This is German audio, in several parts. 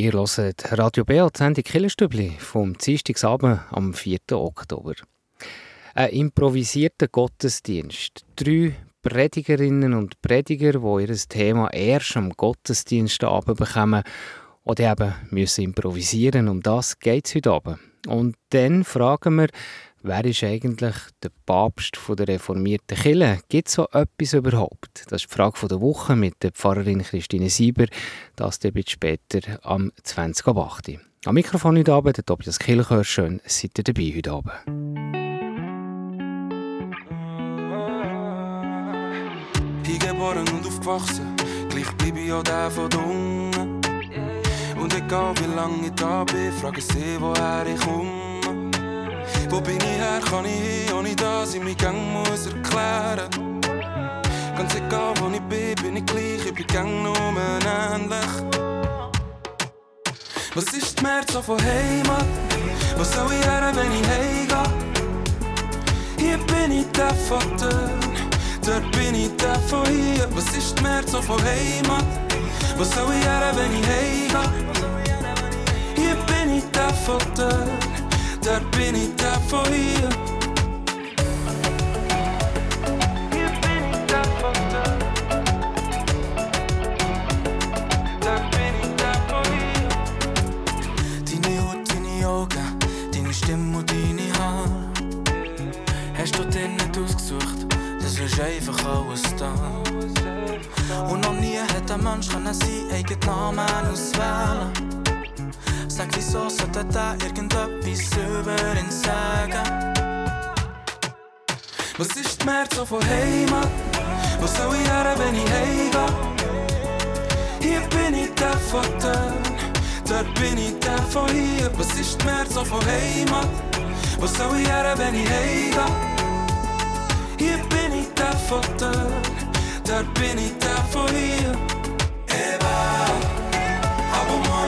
Ihr hört Radio B, die Sendung Killerstübli vom Dienstagsabend am 4. Oktober. Ein improvisierter Gottesdienst. Drei Predigerinnen und Prediger, die ihr Thema erst am Gottesdienstabend bekommen oder eben müssen improvisieren. Um das geht es heute Abend. Und dann fragen wir, wer ist eigentlich der Papst der reformierten Kirche? Gibt es so etwas überhaupt? Das ist die Frage der Woche mit der Pfarrerin Christine Sieber. Das dann später am 20.08. Am Mikrofon heute Abend, der Tobias Kilchör. Schön, seid ihr dabei heute Abend. Hingeboren und aufgewachsen, gleich bleibe ich auch der von den Ungen. Und egal wie lange ich da bin, frage sie, woher ich komme. Wo bin ich her, kann ich hin, ohne dass ich mich gang muss erklären. Ganz egal wo ich bin, bin ich gleich, ich bin gang nur ähnlich. Was ist die März von Heimat? Was soll ich her, wenn ich heimgehe? Hier bin ich der von dort, bin ich der von hier. Was ist die März von Heimat? Was soll ich her, wenn ich heimgehe? Hier bin ich der von dort bin ich der von hier. Hier bin ich der von dort, dort bin ich der von hier. Deine Haut, deine Augen, deine Stimme und deine Haare. Hast du dir nicht ausgesucht, das ist einfach alles da. Und noch nie hat ein Mensch seinen eigenen Namen auswählen. Sollte da irgendetwas über ihn sagen? Was ist die März Heimat? Wo soll ich her, wenn ich? Hier bin ich der von dort, dort bin ich der von hier. Was ist die März von Heimat? Wo soll ich her, wenn? Hier bin ich der von dort, dort bin ich der von hier. Eba, awa,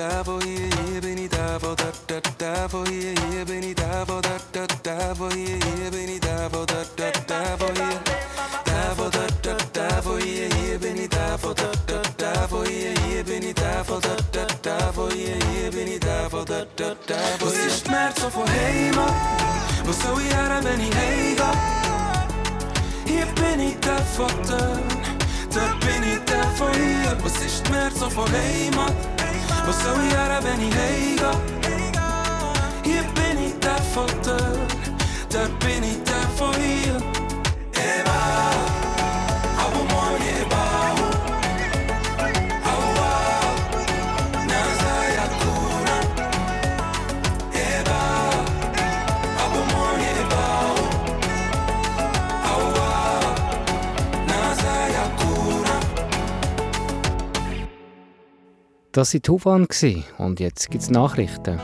da, da, da, wo hier, hier bin ich da, wo da, da, da, wo hier, hier bin ich da, wo da, da, da, wo hier, hier bin ich da, wo da, da, da, wo hier. Da, wo da, da, da, wo hier, hier bin ich da, wo da, da, da, wo hier, hier bin ich da, wo da, da, da, wo hier, hier bin ich da, wo da, da, da, wo Was ist die März von Heimat? Wo soll ich her, wenn ich heimgehe? Hier bin ich der von dort, dort bin ich der von hier. Was ist die März von Heimat? Wo soll ich her, wenn ich heimgehe? Hier bin ich der von dort, dort bin ich Das war Tuvan und jetzt gibt es Nachrichten.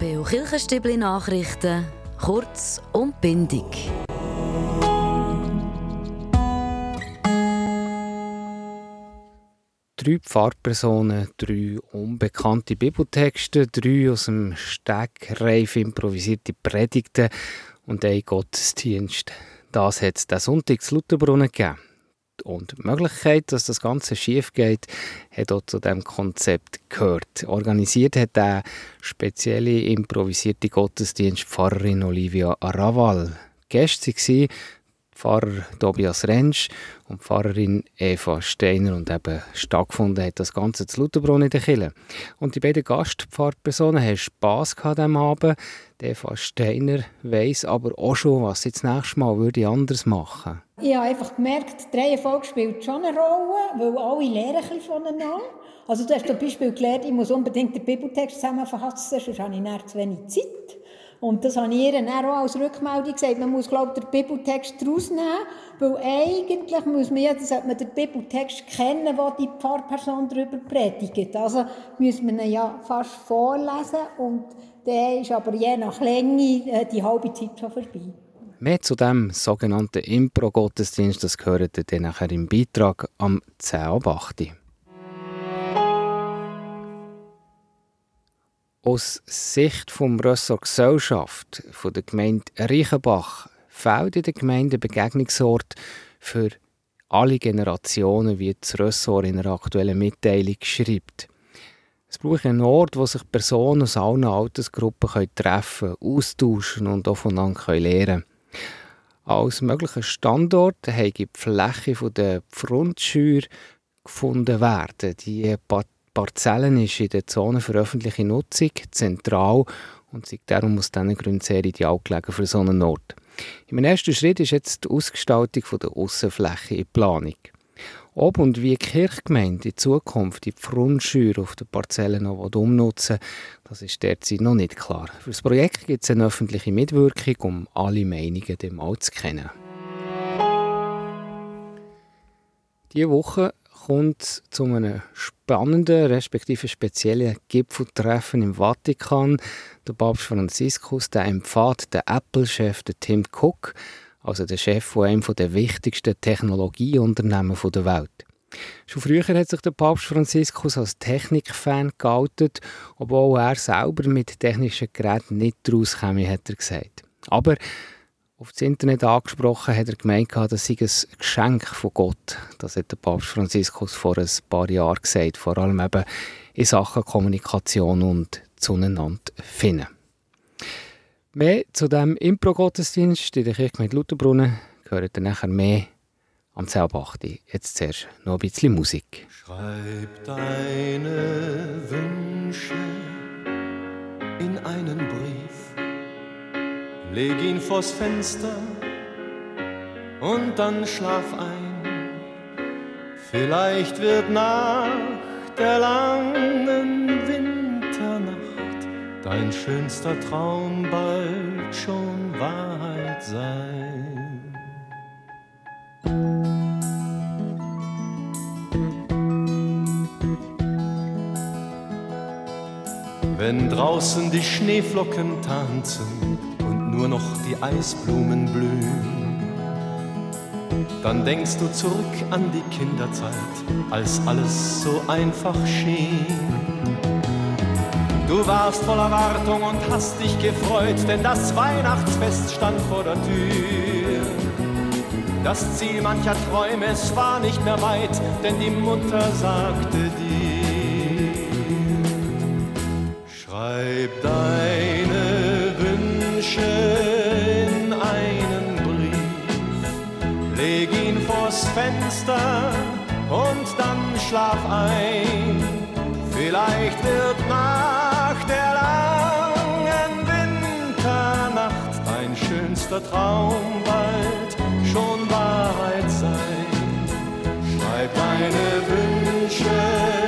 Beo Kirchenstübli Nachrichten, kurz und bindig. Drei Pfarrpersonen, drei unbekannte Bibeltexte, drei aus dem Stegreif improvisierte Predigten und ein Gottesdienst. Das hat es diesen Sonntag zu Lutherbrunnen gegeben. Und die Möglichkeit, dass das Ganze schief geht, hat auch zu diesem Konzept gehört. Organisiert hat der spezielle improvisierte Gottesdienst Pfarrerin Olivia Araval. Gäste waren Pfarrer Tobias Rentsch und Pfarrerin Eva Steiner und eben stattgefunden hat das Ganze zu Lutherbronn in der Kille. Und die beiden Gastpfarrpersonen haben Spass gehabt am Abend. Die Eva Steiner weiss aber auch schon, was sie das nächste Mal würde anders machen Ich habe einfach gemerkt, die Reihenfolge spielt schon eine Rolle, weil alle lernen ein voneinander. Also du hast zum Beispiel gelernt, ich muss unbedingt den Bibeltext zusammenfassen, sonst habe ich nachher zu wenig Zeit. Und das habe ich ihr dann auch als Rückmeldung gesagt. Man muss, glaube ich, den Bibeltext rausnehmen, weil eigentlich muss man ja, sollte man den Bibeltext kennen, wo die Pfarrperson darüber predigt. Also muss man ihn ja fast vorlesen und dann ist aber je nach Länge äh, die halbe Zeit schon vorbei. Mehr zu dem sogenannten Impro-Gottesdienst, das gehört dann nachher im Beitrag am 10 Aus Sicht vom Ressort Gesellschaft von der Gemeinde Reichenbach fehlt in der Gemeinde ein Begegnungsort für alle Generationen, wie das Ressort in einer aktuellen Mitteilung schreibt. Es braucht einen Ort, wo sich Personen aus allen Altersgruppen treffen können, austauschen und auch voneinander lernen können. Als möglicher Standort habe die Fläche der Frontschür gefunden werden. Die Parzellen ist in der Zone für öffentliche Nutzung zentral und sind darum aus diesen Gründen sehr ideal gelegen für so einen Ort. Im ersten Schritt ist jetzt die Ausgestaltung der Aussenfläche in Planung. Ob und wie die Kirchgemeinde in Zukunft die Frontschür auf den Parzellen noch umnutzen das ist derzeit noch nicht klar. Für das Projekt gibt es eine öffentliche Mitwirkung, um alle Meinungen dem zu kennen. Diese Woche kommt zu einem spannenden, respektive speziellen Gipfeltreffen im Vatikan. Der Papst Franziskus der empfahrt den Apple-Chef Tim Cook also der Chef von einem der wichtigsten Technologieunternehmen der Welt. Schon früher hat sich der Papst Franziskus als Technikfan geoutet, obwohl er selber mit technischen Geräten nicht daraus käme, hat er gesagt. Aber auf das Internet angesprochen hat er gemeint, das sei ein Geschenk von Gott. Das hat der Papst Franziskus vor ein paar Jahren gesagt, vor allem eben in Sachen Kommunikation und zueinander finden. Mehr zu diesem Impro-Gottesdienst in der Kirche mit Lutherbrunnen gehört ihr nachher mehr am 10.8. Jetzt zuerst noch ein bisschen Musik. Schreib deine Wünsche in einen Brief, leg ihn vors Fenster und dann schlaf ein. Vielleicht wird nach der langen dein schönster Traum bald schon Wahrheit sein. Wenn draußen die Schneeflocken tanzen nur noch die Eisblumen blühen, dann denkst du zurück an die Kinderzeit, als alles so einfach schien Du warst voller Wartung und hast dich gefreut, denn das Weihnachtsfest stand vor der Tür. Das Ziel mancher Träume, es war nicht mehr weit, denn die Mutter sagte dir, schreib deine Fenster und dann schlaf ein. Vielleicht wird nach der langen Winternacht dein schönster Traum bald schon Wahrheit sein. Schreib deine Wünsche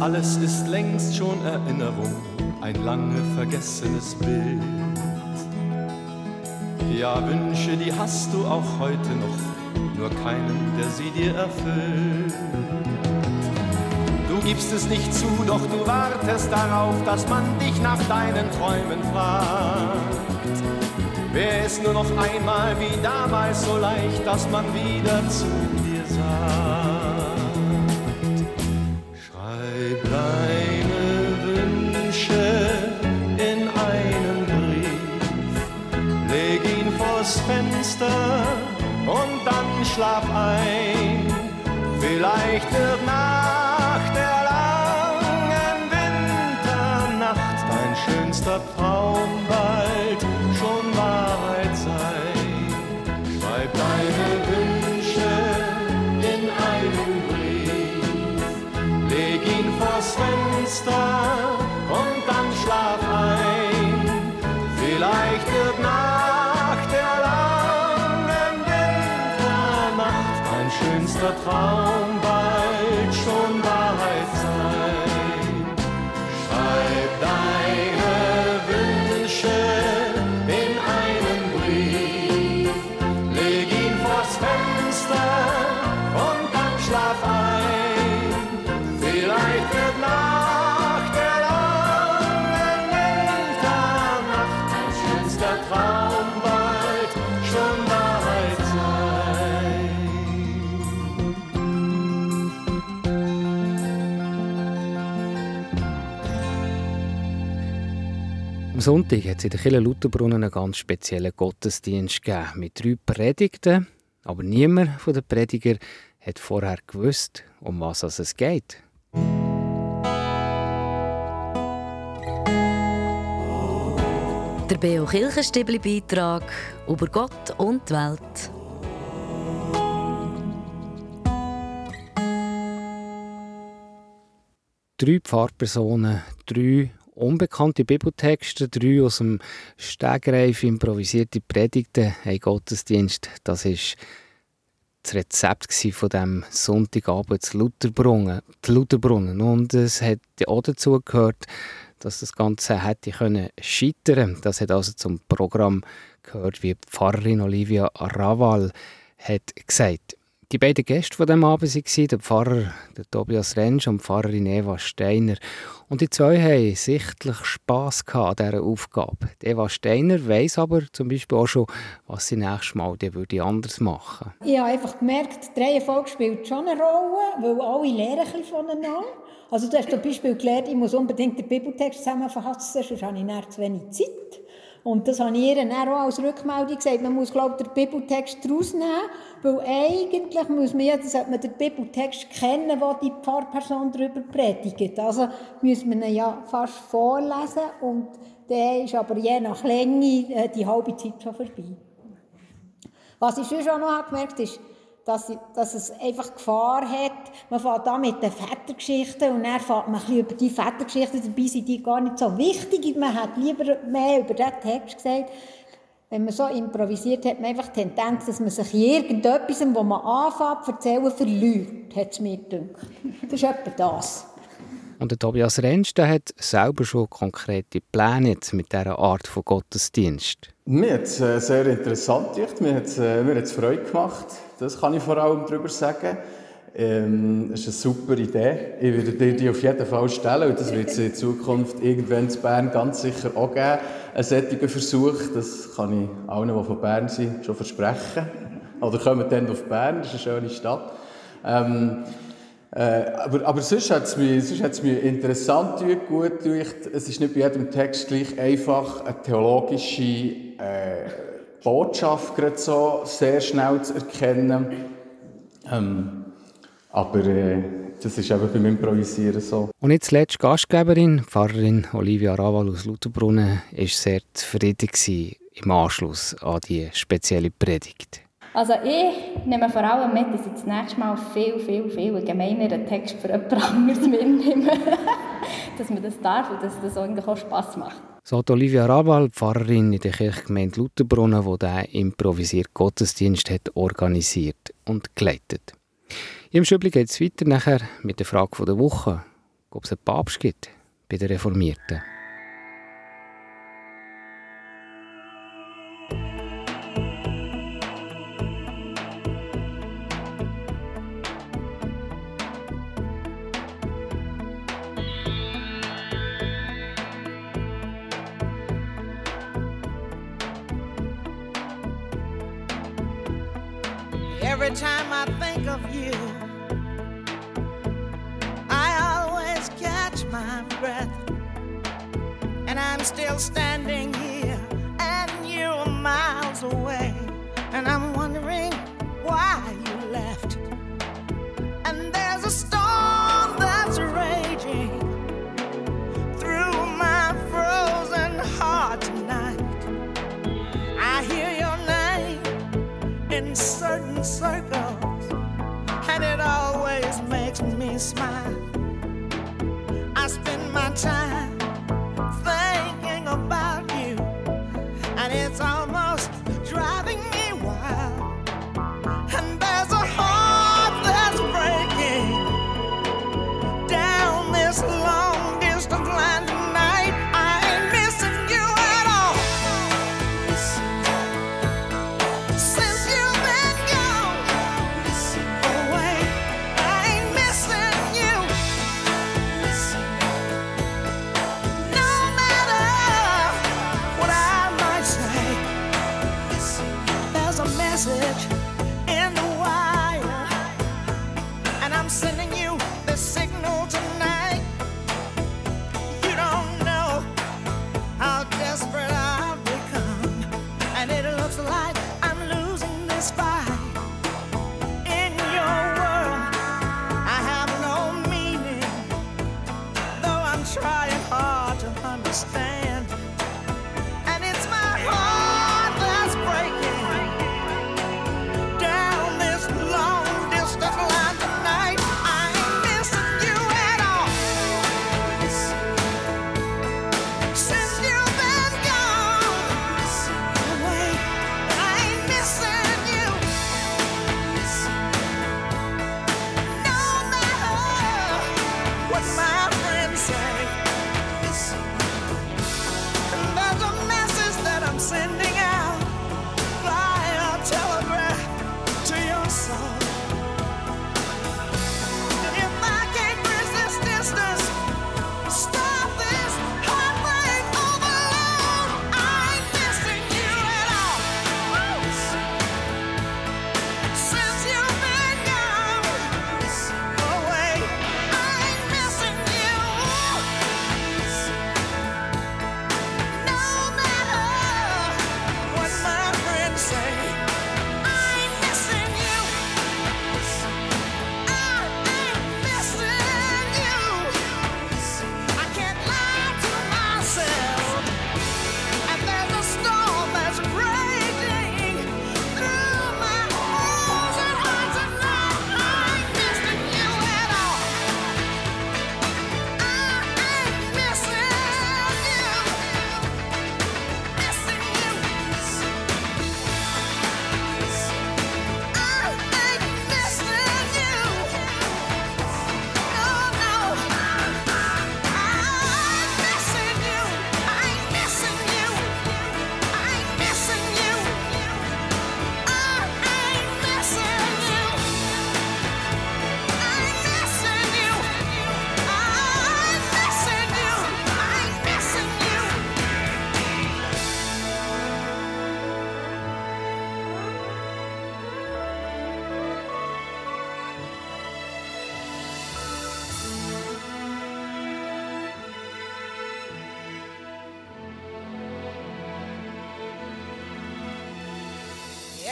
alles ist längst schon Erinnerung, ein lange vergessenes Bild. Ja, Wünsche, die hast du auch heute noch, nur keinen, der sie dir erfüllt. Du gibst es nicht zu, doch du wartest darauf, dass man dich nach deinen Träumen fragt. Wäre es nur noch einmal wie damals so leicht, dass man wieder zu dir schlaf ein. Vielleicht wird nach der langen Winternacht dein schönster Traum bald schon Wahrheit sein. Schreib deine Wünsche in einen Brief, leg ihn vors Fenster und dann schlaf ein. Vielleicht wird nach schönster Sonntag hat es in der Kirche Lutherbrunnen einen ganz speziellen Gottesdienst gegeben mit drei Predigten. Aber niemand von den Prediger hat vorher gewusst, um was es geht. Der Beo Kirchenstibli Beitrag über Gott und die Welt. Drei Pfarrpersonen, drei unbekannte Bibeltexte, drei aus dem Stegreif improvisierte Predigten, ein Gottesdienst. Das ist das Rezept von dem Sonntagabend zu Lutherbrunnen, Lutherbrunnen. Und es hat auch dazu gehört, dass das Ganze hätte können scheitern. Das hat also zum Programm gehört, wie Pfarrerin Olivia Raval hat gesagt. Die beiden Gäste von dem Abend waren der Pfarrer der Tobias Rentsch und die Pfarrerin Eva Steiner. Und die zwei haben sichtlich Spass an dieser Aufgabe. Die Eva Steiner weiss aber zum Beispiel auch schon, was sie nächstes Mal würde anders machen Ich habe einfach gemerkt, die Reihenfolge spielt schon eine Rolle, weil alle lernen ein voneinander. Also du hast zum Beispiel gelernt, ich muss unbedingt den Bibeltext zusammenfassen, sonst habe ich nicht zu wenig Zeit. Und das habe ich ihr auch als Rückmeldung gesagt. Man muss, glaube ich, den Bibeltext rausnehmen, weil eigentlich muss man, ja, sollte man den Bibeltext kennen, wo die Pfarrperson darüber predigt. Also muss man ihn ja fast vorlesen und der ist aber je nach Länge äh, die halbe Zeit schon vorbei. Was ich schon noch gemerkt habe, ist, dass, dass es einfach Gefahr hat. Man fährt da mit den Vätergeschichten und dann fährt man ein bisschen über die Vätergeschichten, dabei sind die gar nicht so wichtig. Man hat lieber mehr über den Text gesagt. Wenn man so improvisiert, hat man einfach die Tendenz, dass man sich irgendetwas, wo man anfängt zu erzählen, verliert, hat es mir gedacht. Das ist etwa das. Und der Tobias Rentsch der hat selber schon konkrete Pläne mit dieser Art von Gottesdienst. Mir hat es äh, sehr interessant gemacht, mir hat es äh, Freude gemacht. Das kann ich vor allem darüber sagen. Ähm, das ist eine super Idee. Ich würde dir die auf jeden Fall stellen und das wird es in Zukunft irgendwann in Bern ganz sicher auch geben. Ein solcher Versuch, das kann ich allen, die von Bern sind, schon versprechen. Oder kommen dann auf Bern, das ist eine schöne Stadt. Ähm, äh, aber, aber sonst hat es mich, mich interessant gut gedacht. Es ist nicht bei jedem Text gleich einfach eine theologische äh, Botschaft gerade so sehr schnell zu erkennen. Ähm, aber äh, das ist eben beim Improvisieren so. Und jetzt letzte Gastgeberin, Pfarrerin Olivia Raval aus Lutherbrunnen, war sehr zufrieden im Anschluss an die spezielle Predigt. Also ich nehme vor allem mit, dass ich das nächste Mal viel, viel, viel gemeineren Text für jemand anderes mitnehme. dass man das darf und dass das eigentlich auch Spass macht. So hat Olivia Rabal, Pfarrerin in der Kirchgemeinde Lutherbrunnen, die diesen improvisierten Gottesdienst hat organisiert und geleitet. Im Schübli geht es weiter nachher mit der Frage der Woche, ob es einen Papst gibt bei den Reformierten. Breath. And I'm still standing here, and you're miles away. And I'm wondering why you left. And there's a storm that's raging through my frozen heart tonight. I hear your name in certain circles, and it always makes me smile. Spend my time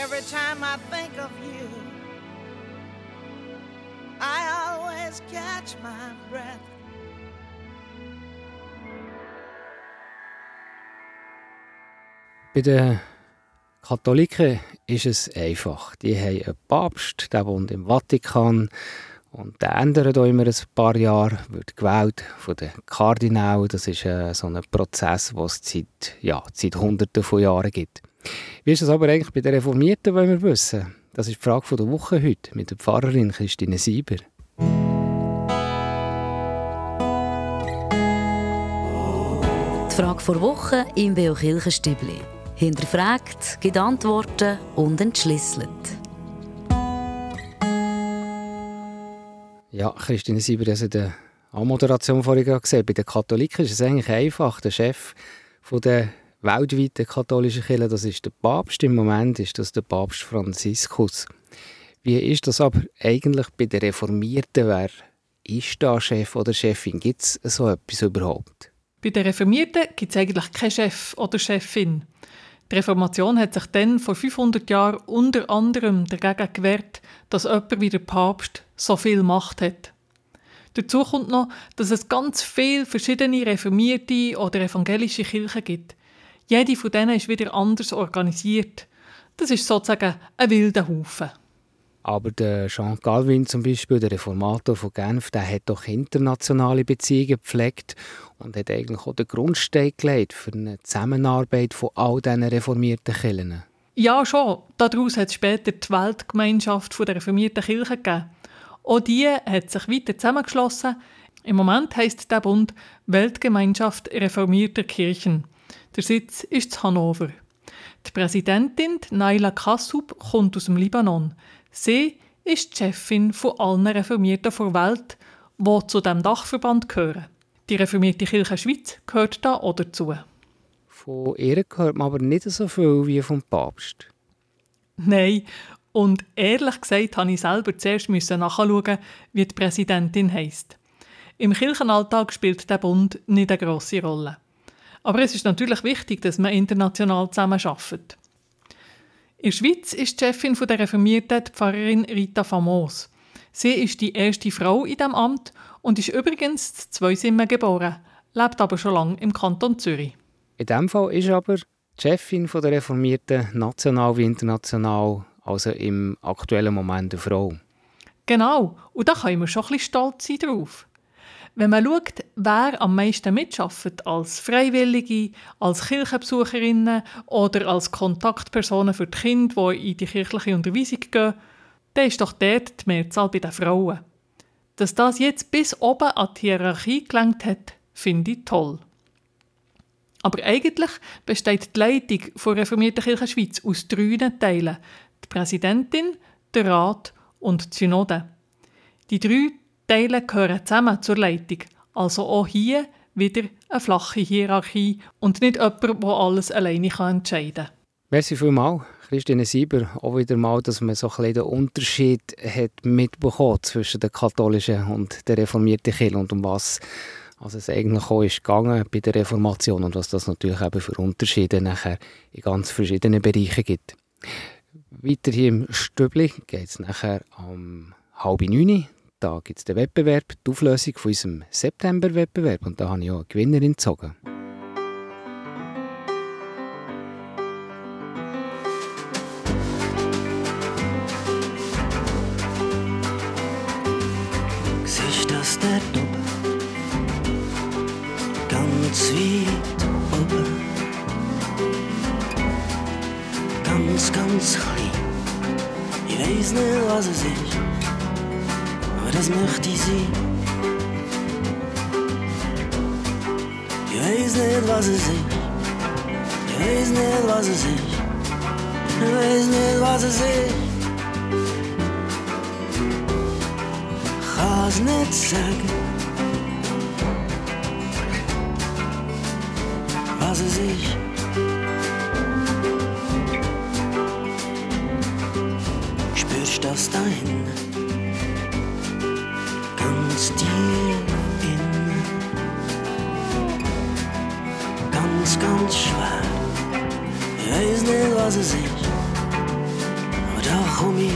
every time I think of you, I always catch my breath. Bei den Katholiken ist es einfach. Die haben einen Papst, der wohnt im Vatikan und der ändert auch immer ein paar Jahre, wird gewählt von den Kardinalen. Das ist äh, so ein Prozess, den es seit, ja, seit Hunderten von Jahren gibt. Wie ist es aber eigentlich bei den Reformierten, wollen wir wissen? Das ist die Frage der Woche heute mit der Pfarrerin Christine Sieber. Die Frage vor Woche im Beo Kirchenstübli. Hinterfragt, gibt Antworten und entschlüsselt. Ja, Christine Sieber, das in der Anmoderation vorhin gesehen. Bei den Katholiken ist es eigentlich einfach. Der Chef von der weltweiten katholischen Kirche, das ist der Papst. Im Moment ist das der Papst Franziskus. Wie ist das aber eigentlich bei den Reformierten? Wer ist da Chef oder Chefin? Gibt es so etwas überhaupt? Bei den Reformierten gibt es eigentlich keinen Chef oder Chefin. Die Reformation hat sich dann vor 500 Jahren unter anderem dagegen gewehrt, dass jemand wie der Papst so viel Macht hat. Dazu kommt noch, dass es ganz viele verschiedene reformierte oder evangelische Kirchen gibt. Jede von denen ist wieder anders organisiert. Das ist sozusagen ein wilder Haufen. Aber der Jean Calvin zum Beispiel, der Reformator von Genf, der hat doch internationale Beziehungen gepflegt und hat eigentlich auch den Grundstein gelegt für eine Zusammenarbeit von all diesen reformierten Kirchen. Ja, schon. Daraus hat es später die Weltgemeinschaft der reformierten Kirchen gegeben. Auch die hat sich weiter zusammengeschlossen. Im Moment heisst der Bund Weltgemeinschaft reformierter Kirchen. Der Sitz ist in Hannover. Die Präsidentin Naila Kassub kommt aus dem Libanon. Sie ist die Chefin von allen Reformierten der Welt, die zu dem Dachverband gehören. Die reformierte Kirche Schweiz gehört da auch dazu. Von ihr hört man aber nicht so viel wie vom Papst. Nein, und ehrlich gesagt musste ich selber zuerst nachschauen, wie die Präsidentin heisst. Im Kirchenalltag spielt der Bund nicht eine grosse Rolle. Aber es ist natürlich wichtig, dass man international zusammenarbeitet. In der Schweiz ist die Chefin der Reformierten die Pfarrerin Rita Famos. Sie ist die erste Frau in diesem Amt und ist übrigens in Zweisimmen geboren, lebt aber schon lange im Kanton Zürich. In diesem Fall ist aber die Chefin der Reformierten national wie international, also im aktuellen Moment eine Frau. Genau, und da können wir schon ein bisschen stolz sein drauf. Wenn man schaut, wer am meisten mitschafft, als Freiwillige, als Kirchenbesucherinnen oder als Kontaktpersonen für die Kinder, die in die kirchliche Unterweisung gehen, dann ist doch dort die Mehrzahl bei den Frauen. Dass das jetzt bis oben an die Hierarchie gelangt hat, finde ich toll. Aber eigentlich besteht die Leitung der Reformierten Kirche Schweiz aus drei Teilen. Die Präsidentin, der Rat und die Synode. Die drei Teile gehören zusammen zur Leitung. Also auch hier wieder eine flache Hierarchie und nicht jemand, der alles alleine entscheiden kann. Merci vielmals, Christine Sieber. Auch wieder mal, dass man so ein den Unterschied hat mitbekommen zwischen der katholischen und der reformierten Kirche und um was also es eigentlich auch ist gegangen bei der Reformation und was das natürlich eben für Unterschiede nachher in ganz verschiedenen Bereichen gibt. Weiter hier im Stübli geht es nachher um halb neun. Da gibt es den Wettbewerb, die Auflösung von unserem September-Wettbewerb und da habe ich auch eine Gewinnerin gezogen. Siehst das dort oben? Ganz weit oben. Ganz, ganz klein. Ich weiß nicht, was es ist, das möchte ich sein. Ich weiß nicht, was es ist. Ich weiß nicht, was es ist. Ich weiß nicht, was es ist. Kann's nicht sagen. Was es ist. Spürst das da hinten? ganz tief in Ganz, ganz schwer. Ich weiß nicht, was es ist, oder doch um mich.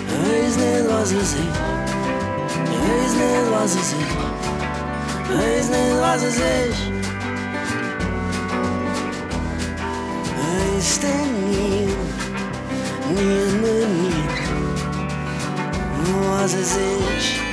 Ich weiß nicht, was es ist. Ich weiß nicht, was es ist. Ich weiß nicht, was es ist. Ist denn nie, nie, nie, nie. rosas existe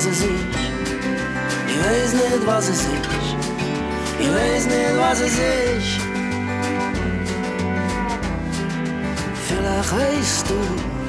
20 i weźny 20 i weźny 20 Vielleicht weißt du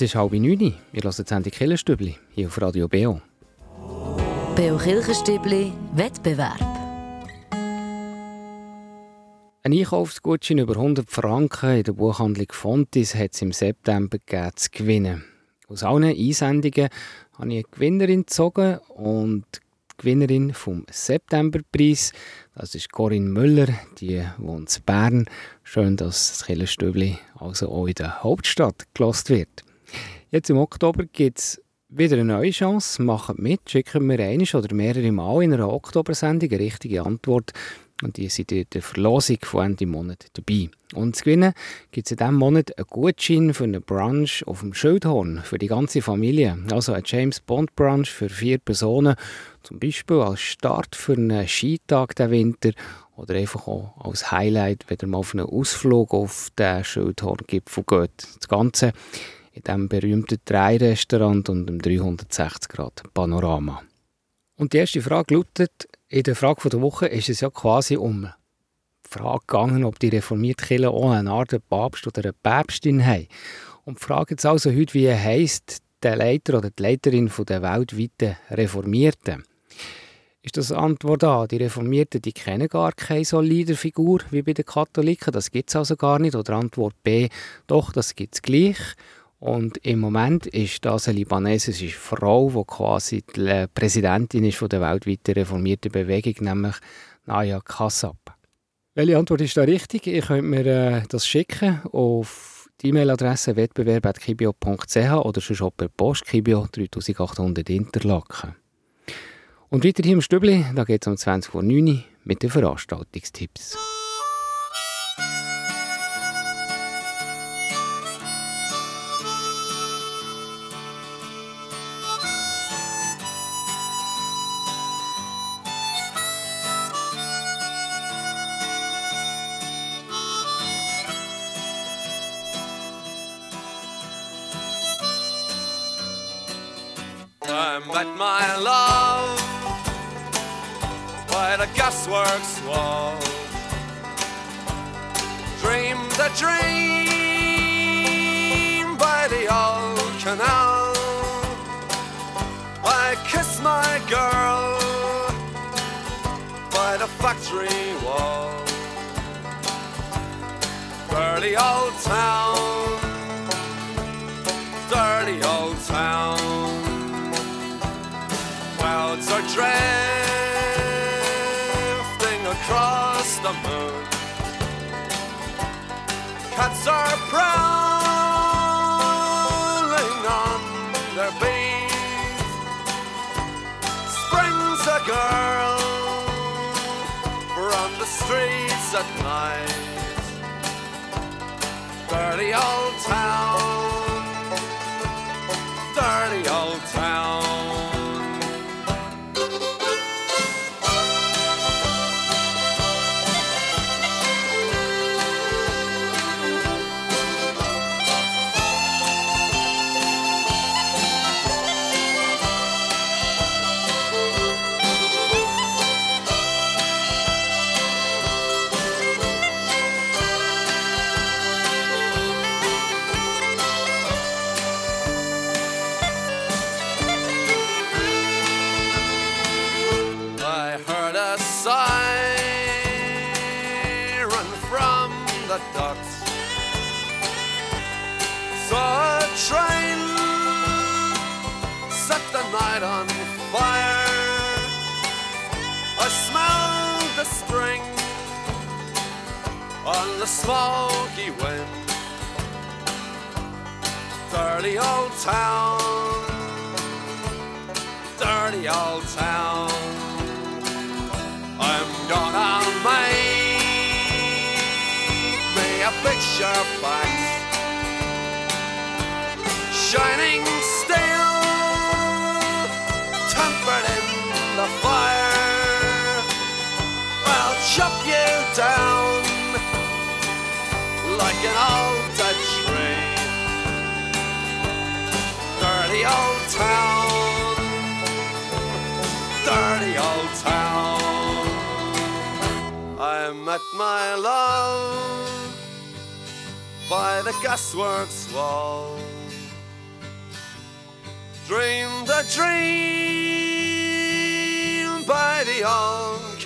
halb neun. Wir hören die Sendung Killenstübli hier auf Radio Beo. Beo Kirchenstübli Wettbewerb. Ein Einkaufsgutschein über 100 Franken in der Buchhandlung Fontis hat es im September gegeben zu gewinnen. Aus allen Einsendungen habe ich eine Gewinnerin gezogen und die Gewinnerin vom Septemberpreis, das ist Corinne Müller, die wohnt in Bern. Schön, dass das Killenstübli also auch in der Hauptstadt gelost wird. Jetzt im Oktober gibt es wieder eine neue Chance. Macht mit, schicken wir eine oder mehrere Mal in einer Oktobersendung eine richtige Antwort. Und die sind in der Verlosung von Ende Monat dabei. Und zu gewinnen gibt es in diesem Monat einen Gutschein für einen Brunch auf dem Schildhorn für die ganze Familie. Also ein James Bond Brunch für vier Personen. Zum Beispiel als Start für einen Skitag den Winter oder einfach auch als Highlight, wenn ihr mal auf einen Ausflug auf den Schildhorngipfel geht. Das Ganze in diesem berühmten Drei-Restaurant und dem 360-Grad-Panorama. Und die erste Frage lautet, in der Frage der Woche ist es ja quasi um die Frage gegangen, ob die reformierte Kirche auch eine Art Papst oder eine Päpstin haben. Und die Frage jetzt also heute, wie heisst der Leiter oder die Leiterin der weltweiten Reformierten? Ist das Antwort A, die Reformierten die kennen gar keine so Leaderfigur wie bei den Katholiken, das gibt es also gar nicht. Oder Antwort B, doch, das gibt es gleich. Und im Moment ist das eine libanesische Frau, die quasi die Präsidentin ist von der weltweiten reformierten Bewegung, nämlich Naya Kassab. Welche Antwort ist da richtig? Ihr könnt mir äh, das schicken auf die E-Mail-Adresse wettbewerb.kibio.ch oder sonst auch per Post Kibio 3800 Interlaken. Und weiter hier im Stübli, da geht es um 20.09 Uhr mit den Veranstaltungstipps.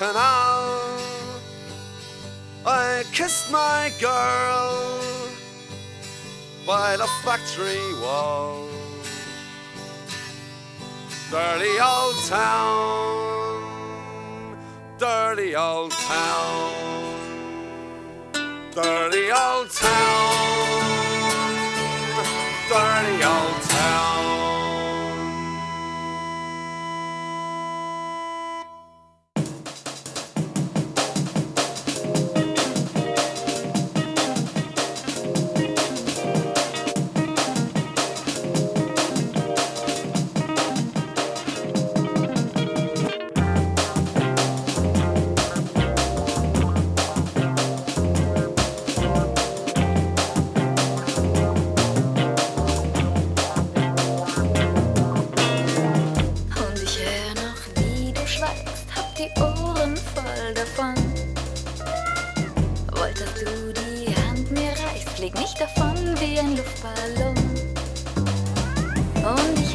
canal. I kissed my girl by the factory wall. Dirty old town, dirty old town, dirty old town. flieg nicht davon wie ein Luftballon. Und ich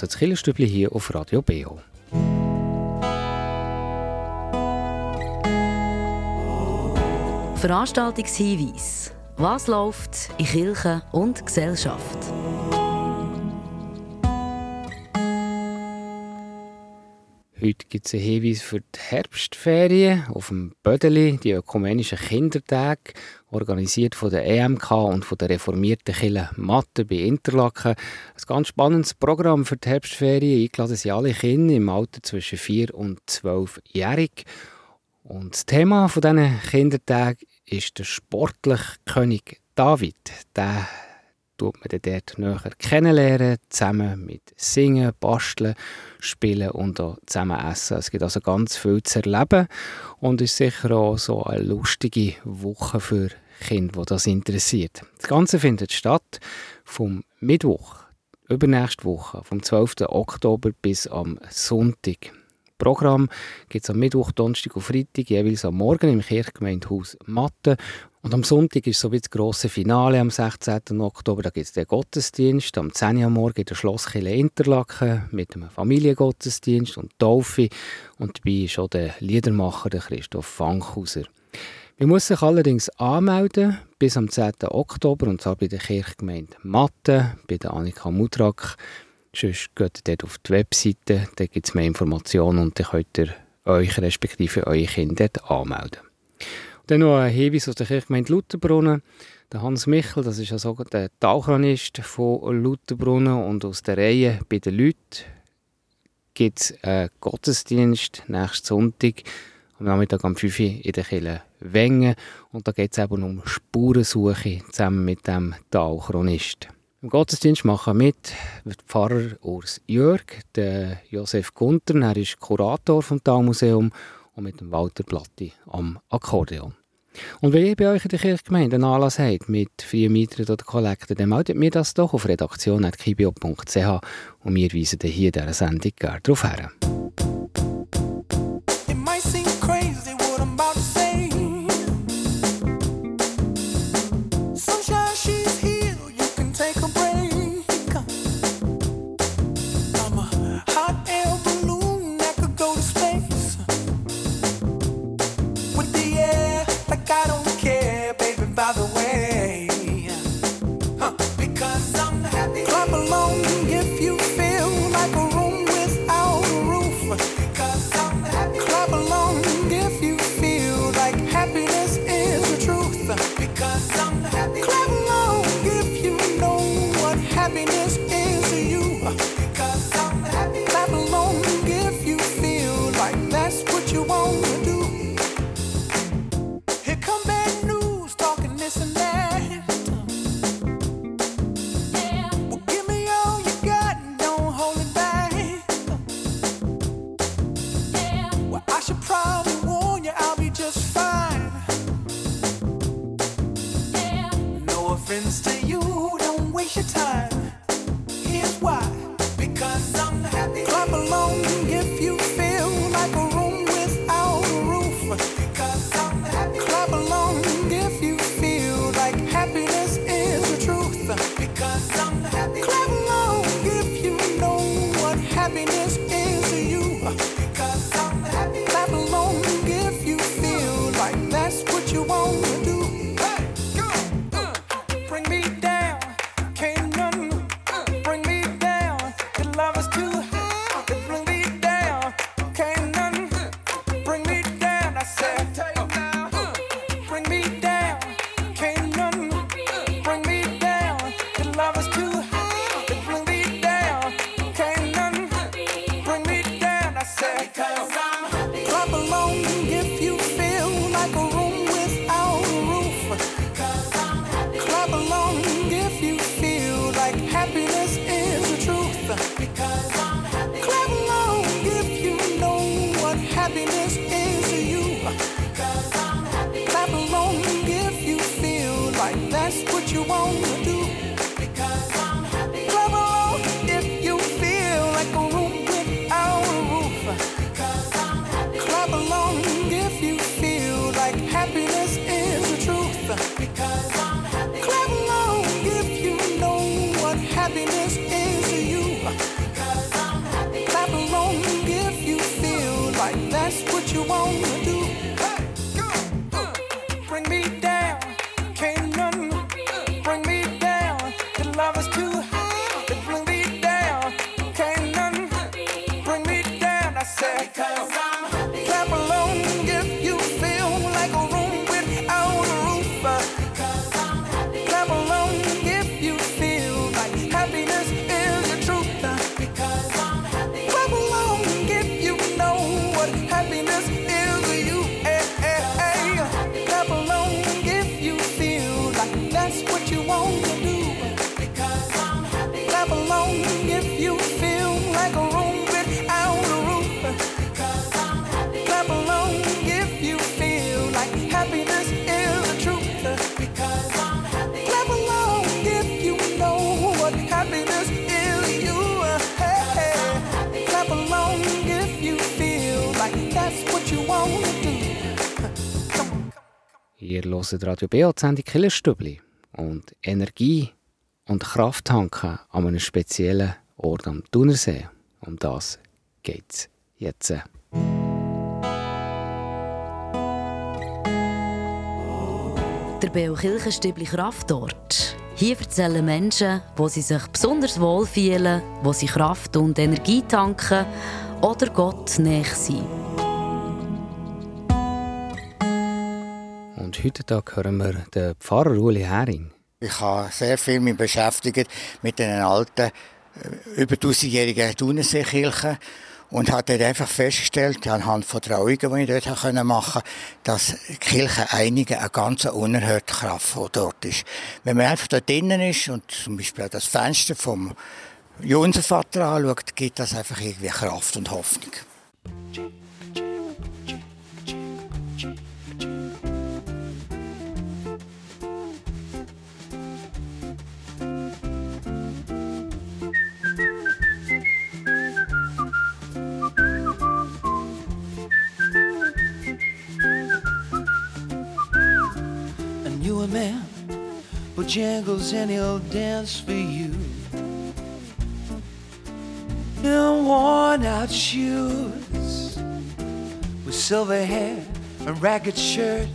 het Schillerstübli hier auf Radio BEO. Veranstaltungshinweis. Was läuft in Kirche und Gesellschaft? Heute gibt es einen Hinweis für die Herbstferien auf dem Bödeli, die ökumenischen Kindertage. organisiert von der EMK und von der reformierten Kille Matte bei Interlaken. Ein ganz spannendes Programm für die Herbstferien. Eingeladen sind alle Kinder im Alter zwischen 4 und 12-jährig. Und das Thema dieser diesen ist der sportliche König David. Der tut man dann dort näher kennenlernen, zusammen mit Singen, Basteln, Spielen und auch zusammen essen. Es gibt also ganz viel zu erleben und ist sicher auch so eine lustige Woche für Kinder, die das interessiert. Das Ganze findet statt vom Mittwoch, übernächste Woche, vom 12. Oktober bis am Sonntag. Programm gibt es am Mittwoch, Donnerstag und Freitag jeweils am Morgen im Kirchgemeindehaus Matte. Und am Sonntag ist so wie das grosse Finale am 16. Oktober. Da gibt es den Gottesdienst am 10. Uhr Morgen in der Schlosskirche Interlaken mit einem Familiengottesdienst und Taufe. Und dabei ist auch der Liedermacher der Christoph Fankhauser. Man muss sich allerdings anmelden bis am 10. Oktober und zwar bei der Kirchgemeinde Matte, bei der Annika Mutrak. Sonst geht dort auf die Webseite, da gibt es mehr Informationen und dann könnt ihr euch respektive eure Kinder dort anmelden. Und dann noch ein Hinweis aus der Kirchgemeinde Lutherbrunnen. Der Hans Michel, das ist also der Tauchranist von Lutherbrunnen und aus der Reihe bei den Leuten gibt es einen Gottesdienst nächsten Sonntag am Nachmittag um 5 Uhr in der Kirche Wengen und da geht es eben um Spurensuche zusammen mit dem Tauchronist. Im Gottesdienst machen mit Pfarrer Urs Jörg, der Josef Gunter, er ist Kurator vom Talmuseum und mit dem Walter Platti am Akkordeon. Und wenn ihr bei euch in der Kirchgemeinde einen Anlass habt mit vier Mietern oder Kollekten, dann meldet mir das doch auf redaktion.kibio.ch und wir weisen hier in dieser Sendung gerne darauf hin. Ihr hört Radio BO, die Sendung Killerstübli. Und Energie und Kraft tanken an einem speziellen Ort am Thunersee. Um das geht es jetzt. Der Beo Kirchenstübli Kraftort. Hier erzählen Menschen, wo sie sich besonders wohl fühlen, wo sie Kraft und Energie tanken oder Gott näher sind. Und heute Tag hören wir den Pfarrer Uli Hering. Ich habe sehr viel mich beschäftigt mit den alten, äh, über 1000-jährigen Thunerseekirchen und habe dort einfach festgestellt, anhand von Trauungen, die ich dort machen konnte, dass die Kirche einigen eine ganz unerhörte Kraft, die dort ist. Wenn man einfach dort drinnen ist und zum Beispiel das Fenster vom Josefvater anschaut, gibt das einfach irgendwie Kraft und Hoffnung. Bojangles and he'll dance for you. In worn out shoes, with silver hair, and ragged shirt,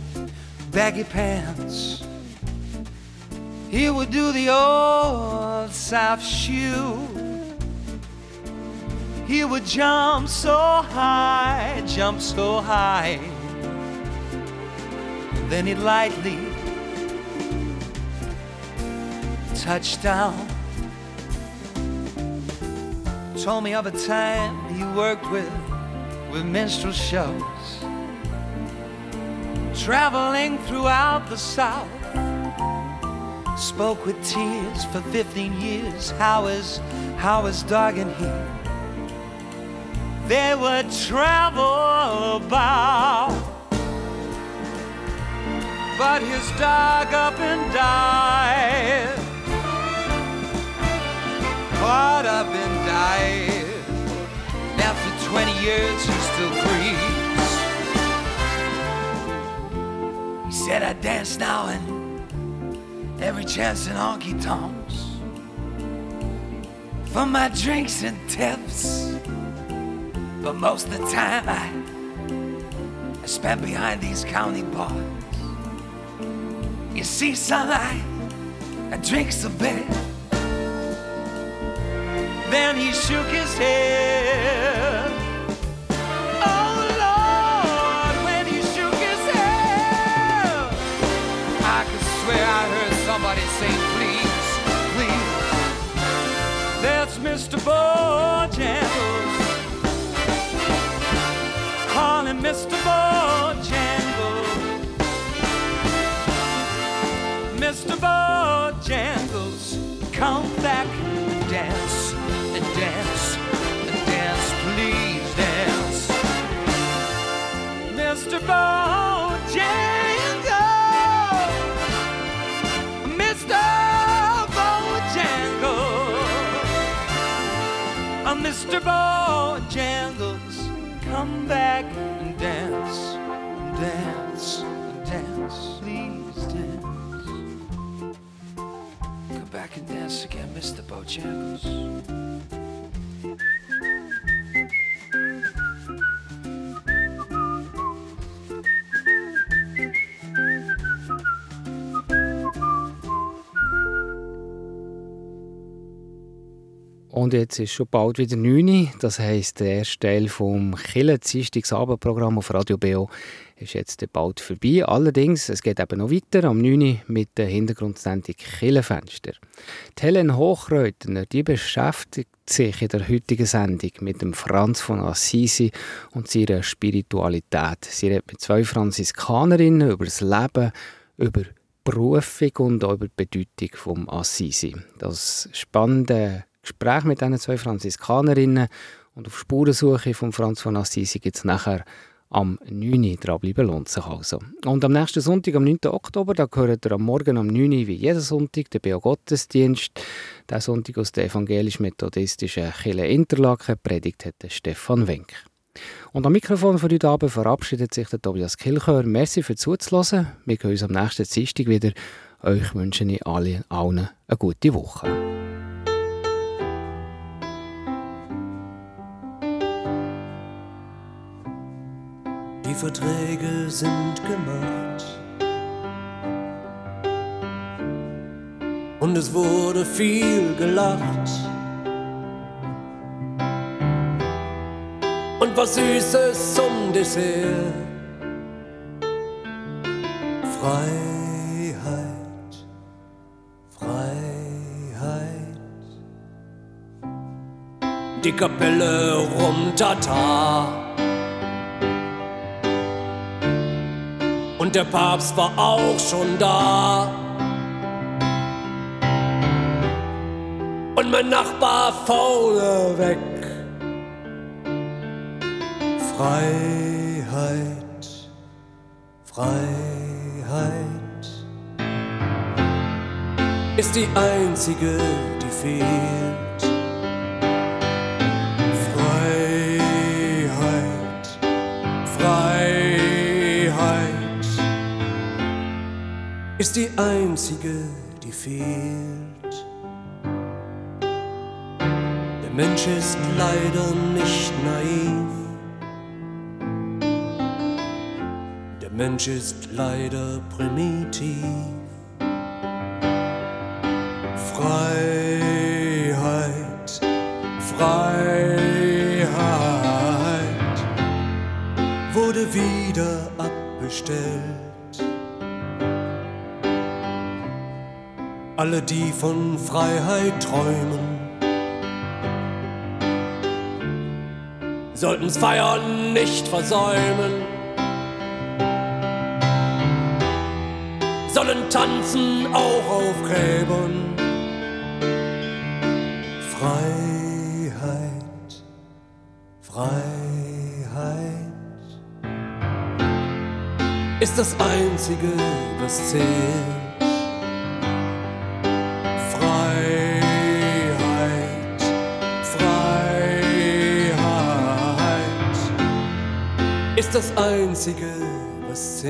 baggy pants. He would do the old soft shoe. He would jump so high, jump so high. Then he'd lightly touch down. Told me of a time he worked with with minstrel shows, traveling throughout the South. Spoke with tears for 15 years. How is how is dog and he? They would travel about. But his dog up and died. Caught up and died. After 20 years, he still breathes. He said, I dance now and every chance in honky tonks. For my drinks and tips. But most of the time, I, I spend behind these county bars. You see, sunlight, I drink a bit. Then he shook his head. Oh Lord, when he shook his head, I could swear I heard somebody say, please, please. That's Mr. Bojangles. Call him Mr. Bojangles. Mr. Bojangles, come back Mr. Bojangles, Mr. Bojangles, Mr. Bojangles, come back and dance, dance, dance, please dance. Come back and dance again, Mr. Bojangles. Und jetzt ist schon bald wieder 9 Uhr. Das heisst, der erste Teil vom Kille Abendprogramm auf Radio BO ist jetzt bald vorbei. Allerdings, es geht eben noch weiter am 9 Uhr mit der Hintergrundsendung Killenfenster. Die Helen Hochreutner, die beschäftigt sich in der heutigen Sendung mit dem Franz von Assisi und seiner Spiritualität. Sie redet mit zwei Franziskanerinnen über das Leben, über Berufung und auch über die Bedeutung vom Assisi. Das spannende Gespräch mit diesen zwei Franziskanerinnen und auf Spurensuche von Franz von Assisi gibt es nachher am 9. Uhr. Dranbleiben lohnt sich also. Und am nächsten Sonntag, am 9. Oktober, da gehört ihr am Morgen um 9 Uhr wie jeden Sonntag der Beo-Gottesdienst. Der Sonntag aus der evangelisch-methodistischen Kirche Interlaken predigt hat Stefan Wenk. Und am Mikrofon von heute Abend verabschiedet sich der Tobias Kilchör. Merci für Zuzuhören. Wir sehen uns am nächsten Dienstag wieder. Euch wünsche ich alle, allen eine gute Woche. Die Verträge sind gemacht. Und es wurde viel gelacht. Und was Süßes zum Dessert. Freiheit, Freiheit. Die Kapelle rum Tata. Und der Papst war auch schon da. Und mein Nachbar faule weg. Freiheit, Freiheit ist die einzige, die fehlt. Die einzige, die fehlt. Der Mensch ist leider nicht naiv. Der Mensch ist leider primitiv. Freiheit, Freiheit wurde wieder abbestellt. Alle, die von Freiheit träumen, sollten's Feiern nicht versäumen. Sollen tanzen auch auf Gräbern. Freiheit, Freiheit ist das Einzige, was zählt. Freiheit ist